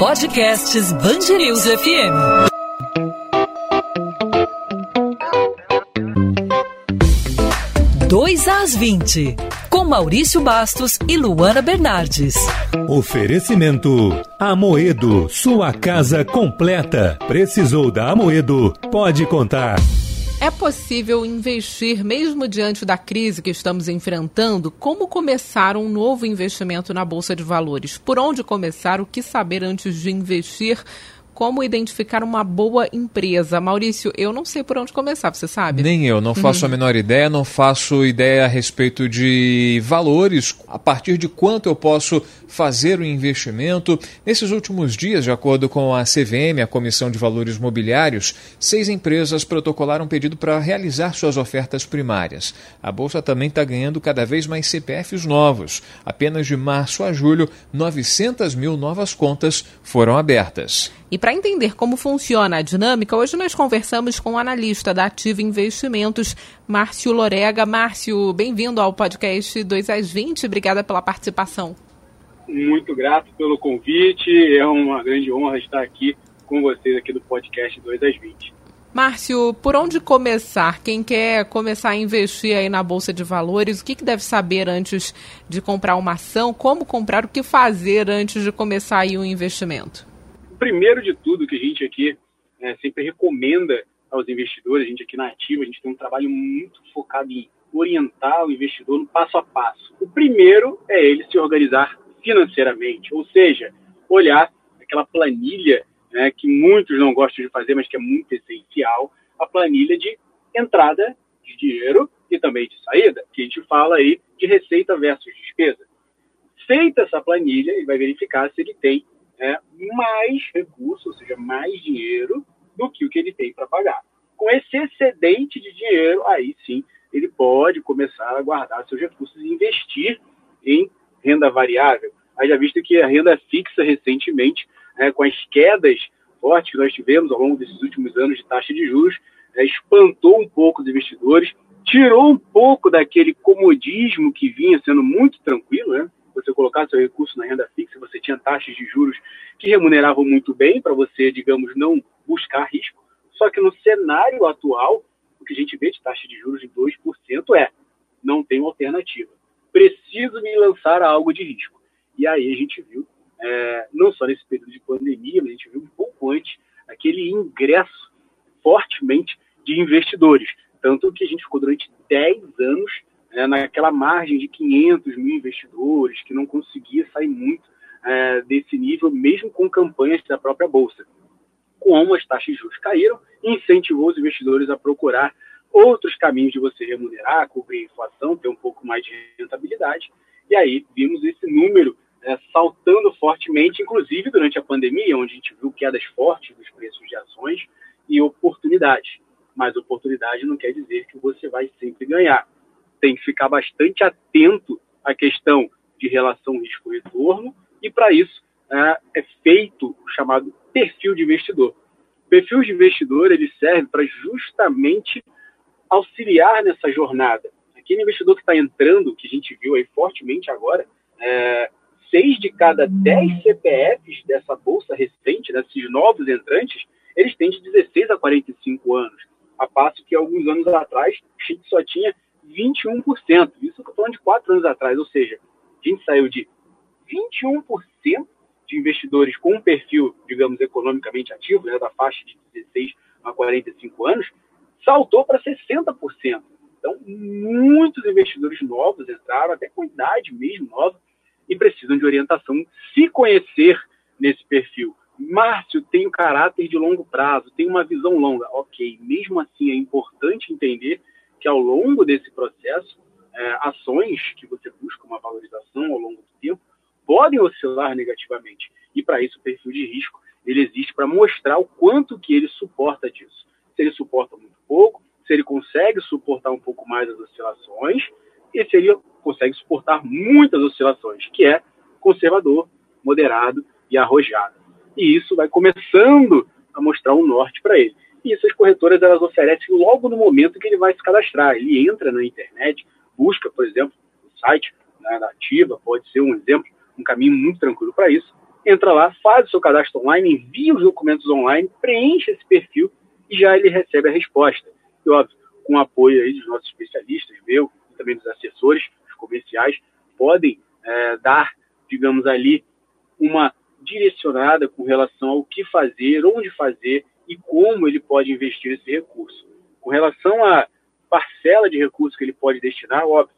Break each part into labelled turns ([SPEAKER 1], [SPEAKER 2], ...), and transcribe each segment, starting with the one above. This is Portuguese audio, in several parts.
[SPEAKER 1] Podcasts Bangerils FM. Dois às 20, com Maurício Bastos e Luana Bernardes.
[SPEAKER 2] Oferecimento Amoedo, sua casa completa. Precisou da Amoedo? Pode contar.
[SPEAKER 3] É possível investir mesmo diante da crise que estamos enfrentando? Como começar um novo investimento na Bolsa de Valores? Por onde começar? O que saber antes de investir? Como identificar uma boa empresa. Maurício, eu não sei por onde começar, você sabe?
[SPEAKER 4] Nem eu, não faço uhum. a menor ideia, não faço ideia a respeito de valores, a partir de quanto eu posso fazer o investimento. Nesses últimos dias, de acordo com a CVM, a Comissão de Valores Mobiliários, seis empresas protocolaram um pedido para realizar suas ofertas primárias. A Bolsa também está ganhando cada vez mais CPFs novos. Apenas de março a julho, 900 mil novas contas foram abertas.
[SPEAKER 3] E para entender como funciona a dinâmica, hoje nós conversamos com o analista da Ativa Investimentos, Márcio Lorega. Márcio, bem-vindo ao podcast 2 às 20. Obrigada pela participação.
[SPEAKER 5] Muito grato pelo convite. É uma grande honra estar aqui com vocês aqui do podcast 2 às 20.
[SPEAKER 3] Márcio, por onde começar? Quem quer começar a investir aí na Bolsa de Valores, o que, que deve saber antes de comprar uma ação? Como comprar? O que fazer antes de começar aí o um investimento?
[SPEAKER 5] Primeiro de tudo que a gente aqui né, sempre recomenda aos investidores, a gente aqui na Ativa, a gente tem um trabalho muito focado em orientar o investidor no passo a passo. O primeiro é ele se organizar financeiramente, ou seja, olhar aquela planilha né, que muitos não gostam de fazer, mas que é muito essencial, a planilha de entrada de dinheiro e também de saída, que a gente fala aí de receita versus despesa. Feita essa planilha, ele vai verificar se ele tem né, mais recursos, ou seja, mais dinheiro do que o que ele tem para pagar. Com esse excedente de dinheiro, aí sim ele pode começar a guardar seus recursos e investir em renda variável. Haja visto que a renda fixa recentemente, né, com as quedas fortes que nós tivemos ao longo desses últimos anos de taxa de juros, né, espantou um pouco os investidores, tirou um pouco daquele comodismo que vinha sendo muito tranquilo, né? Você colocar seu recurso na renda fixa, você tinha taxas de juros que remuneravam muito bem para você, digamos, não buscar risco. Só que no cenário atual, o que a gente vê de taxa de juros de 2% é não tenho alternativa. Preciso me lançar a algo de risco. E aí a gente viu, é, não só nesse período de pandemia, mas a gente viu um pouco antes, aquele ingresso fortemente de investidores. Tanto que a gente ficou durante 10 anos é, naquela margem de 500 mil investidores, que não conseguia sair muito é, desse nível, mesmo com campanhas da própria Bolsa. Como as taxas de juros caíram, incentivou os investidores a procurar outros caminhos de você remunerar, cobrir a inflação, ter um pouco mais de rentabilidade. E aí vimos esse número é, saltando fortemente, inclusive durante a pandemia, onde a gente viu quedas fortes dos preços de ações e oportunidades. Mas oportunidade não quer dizer que você vai sempre ganhar tem que ficar bastante atento à questão de relação risco-retorno e, para isso, é, é, feito o chamado perfil de investidor. O perfil de investidor ele serve para justamente auxiliar nessa jornada. Aquele investidor que está entrando, que a gente viu aí fortemente agora, é, seis de cada dez CPFs dessa bolsa recente, desses novos entrantes, eles têm de 16 a 45 anos. A passo que alguns anos atrás a gente só tinha 21%. Isso eu estou falando de quatro anos atrás, ou seja, a gente saiu de 21% de investidores com um perfil, digamos, economicamente ativo, né, da faixa de 16 a 45 anos, saltou para 60%. Então, muitos investidores novos entraram, até com idade mesmo nova, e precisam de orientação, se conhecer nesse perfil. Márcio tem um caráter de longo prazo, tem uma visão longa. Ok, mesmo assim é importante entender que ao longo desse processo, é, ações que você busca uma valorização ao longo do tempo podem oscilar negativamente. E para isso o perfil de risco ele existe para mostrar o quanto que ele suporta disso. Se ele suporta muito pouco, se ele consegue suportar um pouco mais as oscilações e se ele consegue suportar muitas oscilações, que é conservador, moderado e arrojado. E isso vai começando a mostrar um norte para ele. E essas corretoras elas oferecem logo no momento que ele vai se cadastrar. Ele entra na internet, busca, por exemplo, o site né, da Ativa, pode ser um exemplo, um caminho muito tranquilo para isso. entra lá, faz o seu cadastro online, envia os documentos online, preenche esse perfil e já ele recebe a resposta. E, óbvio, com o apoio aí dos nossos especialistas, meu e também dos assessores, os comerciais, podem é, dar, digamos ali, uma direcionada com relação ao que fazer, onde fazer e como ele pode investir esse recurso. Com relação à parcela de recursos que ele pode destinar, óbvio,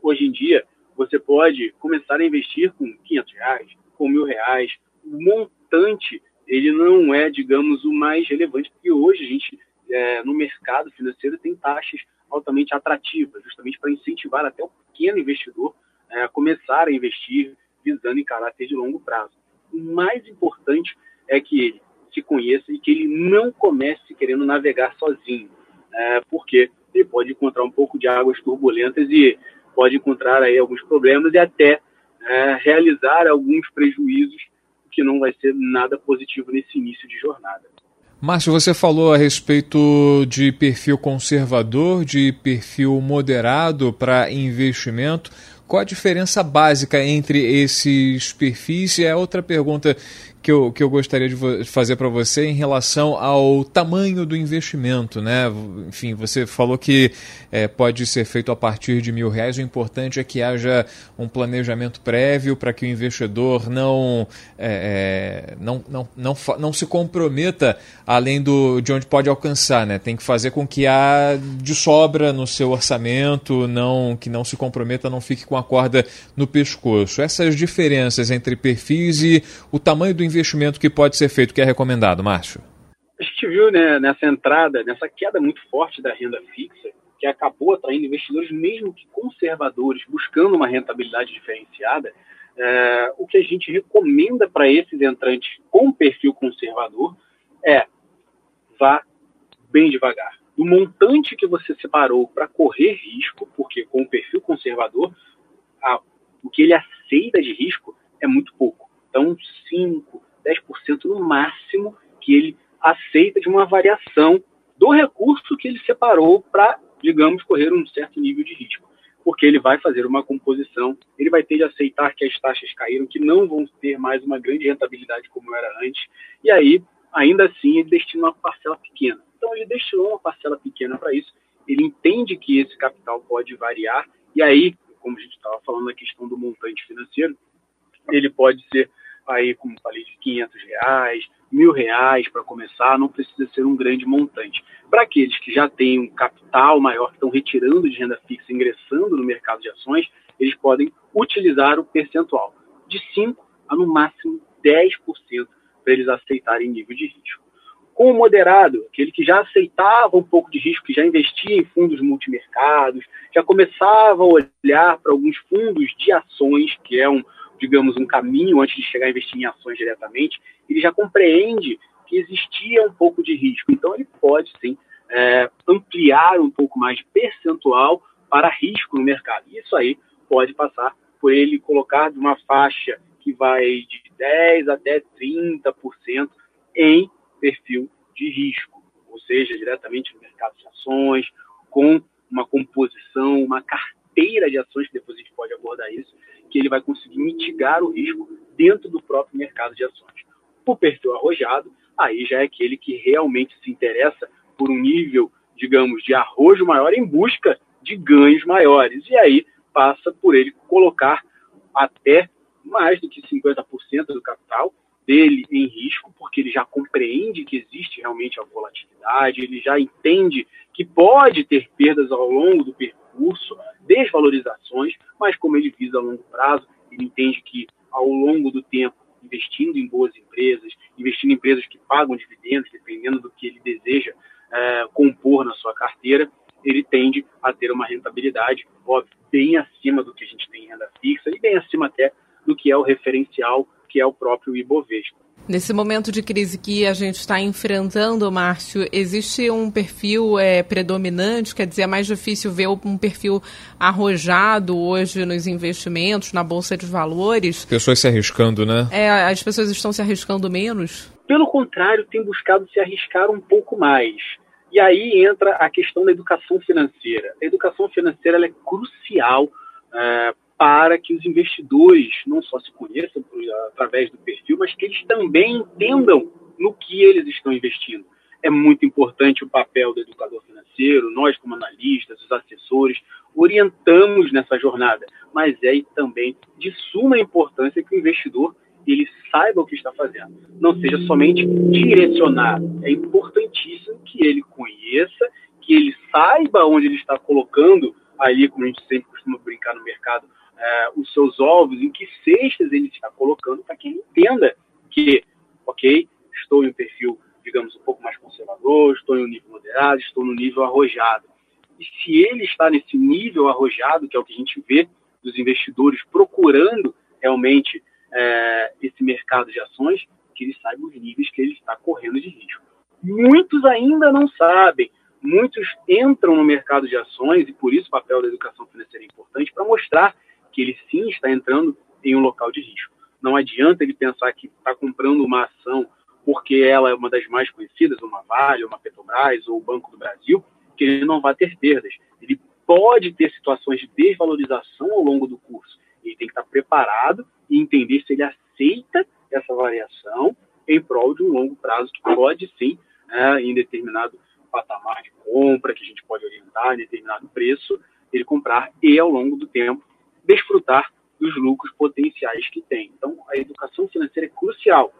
[SPEAKER 5] hoje em dia você pode começar a investir com 500 reais, com mil reais. O montante ele não é, digamos, o mais relevante, porque hoje a gente é, no mercado financeiro tem taxas altamente atrativas, justamente para incentivar até o pequeno investidor é, a começar a investir visando em caráter de longo prazo. O mais importante é que ele se conheça e que ele não comece querendo navegar sozinho, é, porque ele pode encontrar um pouco de águas turbulentas e pode encontrar aí alguns problemas e até é, realizar alguns prejuízos, que não vai ser nada positivo nesse início de jornada.
[SPEAKER 4] Márcio, você falou a respeito de perfil conservador, de perfil moderado para investimento. Qual a diferença básica entre esses perfis? E a outra pergunta que eu, que eu gostaria de fazer para você em relação ao tamanho do investimento, né? Enfim, você falou que é, pode ser feito a partir de mil reais. O importante é que haja um planejamento prévio para que o investidor não, é, não, não, não, não se comprometa além do, de onde pode alcançar, né? Tem que fazer com que há de sobra no seu orçamento, não que não se comprometa, não fique com a corda no pescoço. Essas diferenças entre perfis e o tamanho do investimento que pode ser feito, que é recomendado, Márcio?
[SPEAKER 5] A gente viu né, nessa entrada, nessa queda muito forte da renda fixa, que acabou atraindo investidores, mesmo que conservadores, buscando uma rentabilidade diferenciada. É, o que a gente recomenda para esses entrantes com perfil conservador é vá bem devagar. Do montante que você separou para correr risco, porque com o perfil conservador, a, o que ele aceita de risco é muito pouco. Então, 5, 10% no máximo que ele aceita de uma variação do recurso que ele separou para, digamos, correr um certo nível de risco. Porque ele vai fazer uma composição, ele vai ter de aceitar que as taxas caíram, que não vão ter mais uma grande rentabilidade como era antes, e aí, ainda assim, ele destina uma parcela pequena. Então, ele destinou uma parcela pequena para isso, ele entende que esse capital pode variar, e aí, como a gente estava falando na questão do montante financeiro, ele pode ser aí, como falei, de 500 reais, mil reais para começar, não precisa ser um grande montante. Para aqueles que já têm um capital maior, que estão retirando de renda fixa, ingressando no mercado de ações, eles podem utilizar o percentual de 5% a no máximo 10% para eles aceitarem nível de risco. Com o moderado, aquele que já aceitava um pouco de risco, que já investia em fundos multimercados, já começava a olhar para alguns fundos de ações, que é um, digamos, um caminho antes de chegar a investir em ações diretamente, ele já compreende que existia um pouco de risco. Então, ele pode, sim, é, ampliar um pouco mais de percentual para risco no mercado. Isso aí pode passar por ele colocar uma faixa que vai de 10% até 30% em perfil de risco, ou seja, diretamente no mercado de ações, com uma composição, uma carteira de ações, que depois a gente pode abordar isso, que ele vai conseguir mitigar o risco dentro do próprio mercado de ações. O perfil arrojado, aí já é aquele que realmente se interessa por um nível, digamos, de arrojo maior em busca de ganhos maiores. E aí passa por ele colocar até mais do que 50% do capital dele em risco, porque ele já compreende que existe realmente a volatilidade, ele já entende que pode ter perdas ao longo do desvalorizações, mas como ele visa a longo prazo, ele entende que ao longo do tempo, investindo em boas empresas, investindo em empresas que pagam dividendos, dependendo do que ele deseja é, compor na sua carteira, ele tende a ter uma rentabilidade, óbvio, bem acima do que a gente tem em renda fixa e bem acima até do que é o referencial que é o próprio Ibovespa.
[SPEAKER 3] Nesse momento de crise que a gente está enfrentando, Márcio, existe um perfil é, predominante? Quer dizer, é mais difícil ver um perfil arrojado hoje nos investimentos, na Bolsa de Valores?
[SPEAKER 4] Pessoas se arriscando, né?
[SPEAKER 3] É, as pessoas estão se arriscando menos?
[SPEAKER 5] Pelo contrário, tem buscado se arriscar um pouco mais. E aí entra a questão da educação financeira. A educação financeira é crucial é, para que os investidores não só se conheçam através do perfil, mas que eles também entendam no que eles estão investindo. É muito importante o papel do educador financeiro, nós como analistas, os assessores, orientamos nessa jornada, mas é também de suma importância que o investidor ele saiba o que está fazendo, não seja somente direcionado. É importantíssimo que ele conheça, que ele saiba onde ele está colocando ali, como a gente sempre costuma brincar no mercado, é, os seus ovos, em que cestas ele está colocando, para que ele entenda que, ok, estou em um perfil, digamos, um pouco mais conservador, estou em um nível moderado, estou no nível arrojado. E se ele está nesse nível arrojado, que é o que a gente vê dos investidores procurando realmente é, esse mercado de ações, que ele saiba os níveis que ele está correndo de risco. Muitos ainda não sabem, muitos entram no mercado de ações e por isso o papel da educação financeira é importante para mostrar que ele sim está entrando em um local de risco. Não adianta ele pensar que está comprando uma ação porque ela é uma das mais conhecidas, uma Vale, uma Petrobras ou o Banco do Brasil, que ele não vai ter perdas. Ele pode ter situações de desvalorização ao longo do curso. Ele tem que estar preparado e entender se ele aceita essa variação em prol de um longo prazo que pode sim, é, em determinado patamar de compra, que a gente pode orientar em determinado preço, ele comprar e ao longo do tempo desfrutar dos lucros potenciais que tem. Então, a educação financeira é crucial,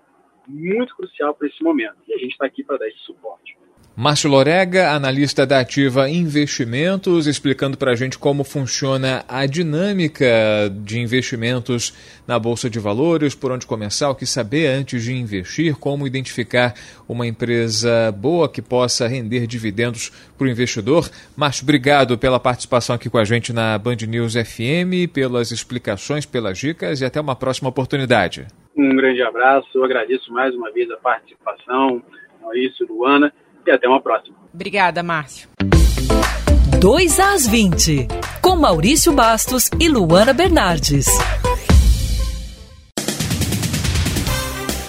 [SPEAKER 5] muito crucial para esse momento. E a gente está aqui para dar esse suporte.
[SPEAKER 4] Márcio Lorega, analista da Ativa Investimentos, explicando para a gente como funciona a dinâmica de investimentos na Bolsa de Valores, por onde começar, o que saber antes de investir, como identificar uma empresa boa que possa render dividendos para o investidor. Márcio, obrigado pela participação aqui com a gente na Band News FM, pelas explicações, pelas dicas e até uma próxima oportunidade.
[SPEAKER 5] Um grande abraço, eu agradeço mais uma vez a participação, Maurício, Luana e até uma próxima.
[SPEAKER 1] Obrigada, Márcio. 2 às 20, com Maurício Bastos e Luana Bernardes.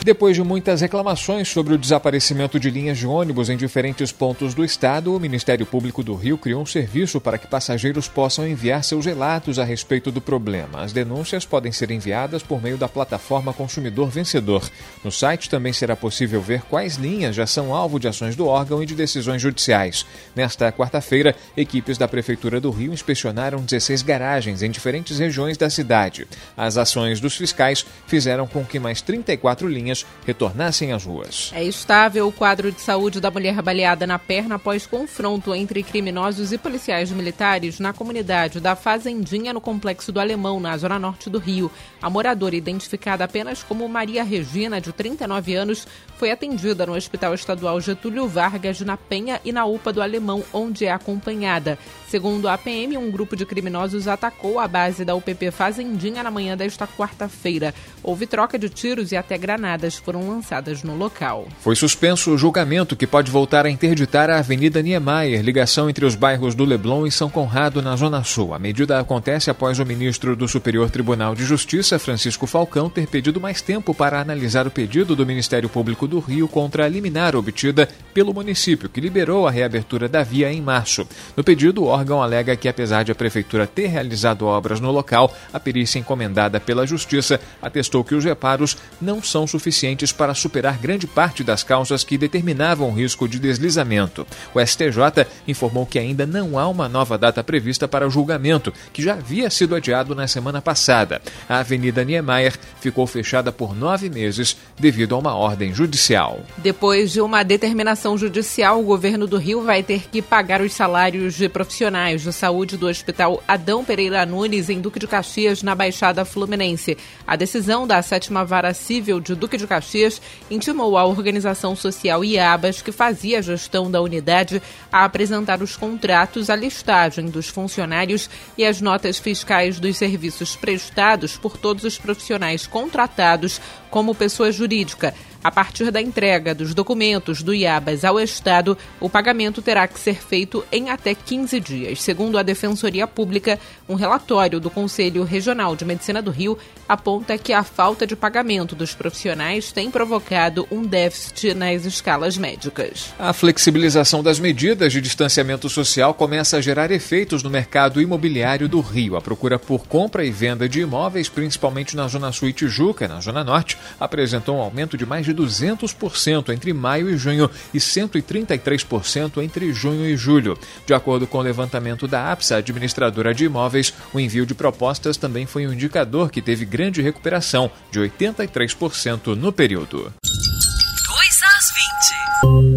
[SPEAKER 4] Depois de muitas reclamações sobre o desaparecimento de linhas de ônibus em diferentes pontos do estado, o Ministério Público do Rio criou um serviço para que passageiros possam enviar seus relatos a respeito do problema. As denúncias podem ser enviadas por meio da plataforma Consumidor Vencedor. No site também será possível ver quais linhas já são alvo de ações do órgão e de decisões judiciais. Nesta quarta-feira, equipes da Prefeitura do Rio inspecionaram 16 garagens em diferentes regiões da cidade. As ações dos fiscais fizeram com que mais 34 linhas retornassem às ruas.
[SPEAKER 3] É estável o quadro de saúde da mulher baleada na perna após confronto entre criminosos e policiais militares na comunidade da Fazendinha, no Complexo do Alemão, na zona norte do Rio. A moradora, identificada apenas como Maria Regina, de 39 anos, foi atendida no Hospital Estadual Getúlio Vargas, na Penha e na UPA do Alemão, onde é acompanhada. Segundo a PM, um grupo de criminosos atacou a base da UPP Fazendinha na manhã desta quarta-feira. Houve troca de tiros e até granadas foram lançadas no local.
[SPEAKER 4] Foi suspenso o julgamento que pode voltar a interditar a Avenida Niemeyer, ligação entre os bairros do Leblon e São Conrado, na Zona Sul. A medida acontece após o ministro do Superior Tribunal de Justiça, Francisco Falcão, ter pedido mais tempo para analisar o pedido do Ministério Público do Rio contra a liminar obtida pelo município, que liberou a reabertura da via em março. No pedido, o órgão alega que, apesar de a Prefeitura ter realizado obras no local, a perícia encomendada pela Justiça atestou que os reparos não são suficientes suficientes para superar grande parte das causas que determinavam o risco de deslizamento. O STJ informou que ainda não há uma nova data prevista para o julgamento, que já havia sido adiado na semana passada. A Avenida Niemeyer ficou fechada por nove meses devido a uma ordem judicial.
[SPEAKER 3] Depois de uma determinação judicial, o governo do Rio vai ter que pagar os salários de profissionais de saúde do Hospital Adão Pereira Nunes, em Duque de Caxias, na Baixada Fluminense. A decisão da sétima vara civil de Duque de Caxias intimou a organização social IABAS, que fazia a gestão da unidade, a apresentar os contratos, a listagem dos funcionários e as notas fiscais dos serviços prestados por todos os profissionais contratados como pessoa jurídica. A partir da entrega dos documentos do IABAS ao Estado, o pagamento terá que ser feito em até 15 dias. Segundo a Defensoria Pública, um relatório do Conselho Regional de Medicina do Rio aponta que a falta de pagamento dos profissionais tem provocado um déficit nas escalas médicas.
[SPEAKER 4] A flexibilização das medidas de distanciamento social começa a gerar efeitos no mercado imobiliário do Rio. A procura por compra e venda de imóveis, principalmente na Zona Sul e Tijuca, na Zona Norte, apresentou um aumento de mais de 200% entre maio e junho e 133% entre junho e julho. De acordo com o levantamento da APSA, administradora de imóveis, o envio de propostas também foi um indicador que teve grande recuperação, de 83% no período.
[SPEAKER 1] 2 às 20.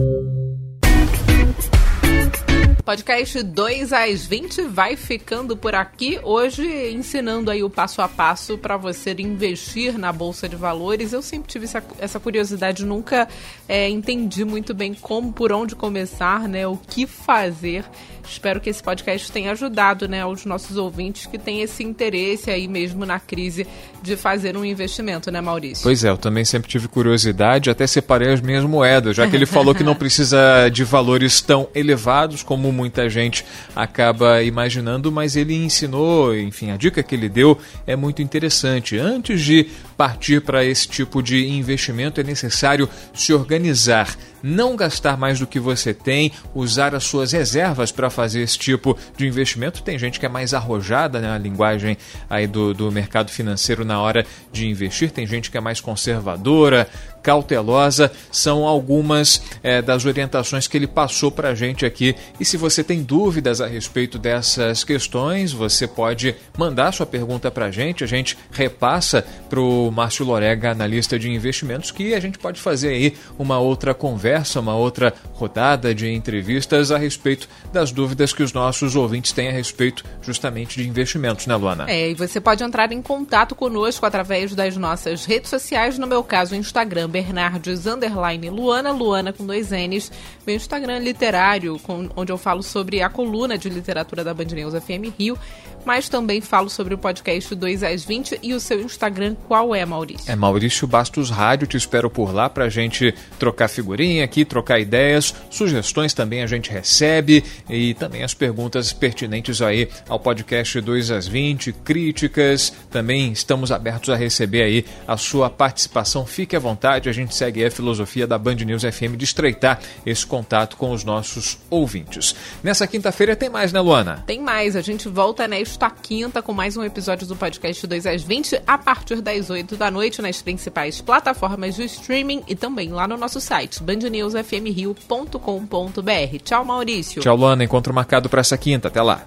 [SPEAKER 3] Podcast 2 às 20 vai ficando por aqui. Hoje ensinando aí o passo a passo para você investir na Bolsa de Valores. Eu sempre tive essa, essa curiosidade, nunca é, entendi muito bem como, por onde começar, né? O que fazer. Espero que esse podcast tenha ajudado né, aos nossos ouvintes que têm esse interesse aí mesmo na crise de fazer um investimento, né, Maurício?
[SPEAKER 4] Pois é, eu também sempre tive curiosidade, até separei as minhas moedas, já que ele falou que não precisa de valores tão elevados como muita gente acaba imaginando, mas ele ensinou, enfim, a dica que ele deu é muito interessante. Antes de partir para esse tipo de investimento, é necessário se organizar, não gastar mais do que você tem, usar as suas reservas para fazer esse tipo de investimento. Tem gente que é mais arrojada, né, a linguagem aí do, do mercado financeiro na hora de investir, tem gente que é mais conservadora, cautelosa, são algumas é, das orientações que ele passou para a gente aqui. E se você tem dúvidas a respeito dessas questões, você pode mandar sua pergunta para a gente, a gente repassa para o Márcio Lorega, analista de investimentos, que a gente pode fazer aí uma outra conversa, uma outra rodada de entrevistas a respeito das dúvidas que os nossos ouvintes têm a respeito justamente de investimentos, né, Luana?
[SPEAKER 3] É, e você pode entrar em contato conosco através das nossas redes sociais, no meu caso, o Instagram Bernardes underline Luana, Luana com dois N's, meu Instagram literário, com, onde eu falo sobre a coluna de literatura da Band News FM Rio, mas também falo sobre o podcast 2 às 20 e o seu Instagram qual é, Maurício?
[SPEAKER 4] É Maurício Bastos Rádio, te espero por lá pra gente trocar figurinha aqui, trocar ideias, sugestões também a gente recebe e também as perguntas pertinentes aí ao podcast 2 às 20, críticas, também estamos abertos a receber aí a sua participação, fique à vontade a gente segue a filosofia da Band News FM de estreitar esse contato com os nossos ouvintes. Nessa quinta-feira tem mais, né, Luana?
[SPEAKER 3] Tem mais. A gente volta nesta quinta com mais um episódio do podcast 2 às 20 a partir das 8 da noite nas principais plataformas de streaming e também lá no nosso site bandnewsfmrio.com.br. Tchau, Maurício.
[SPEAKER 4] Tchau, Luana. Encontro marcado para essa quinta. Até lá.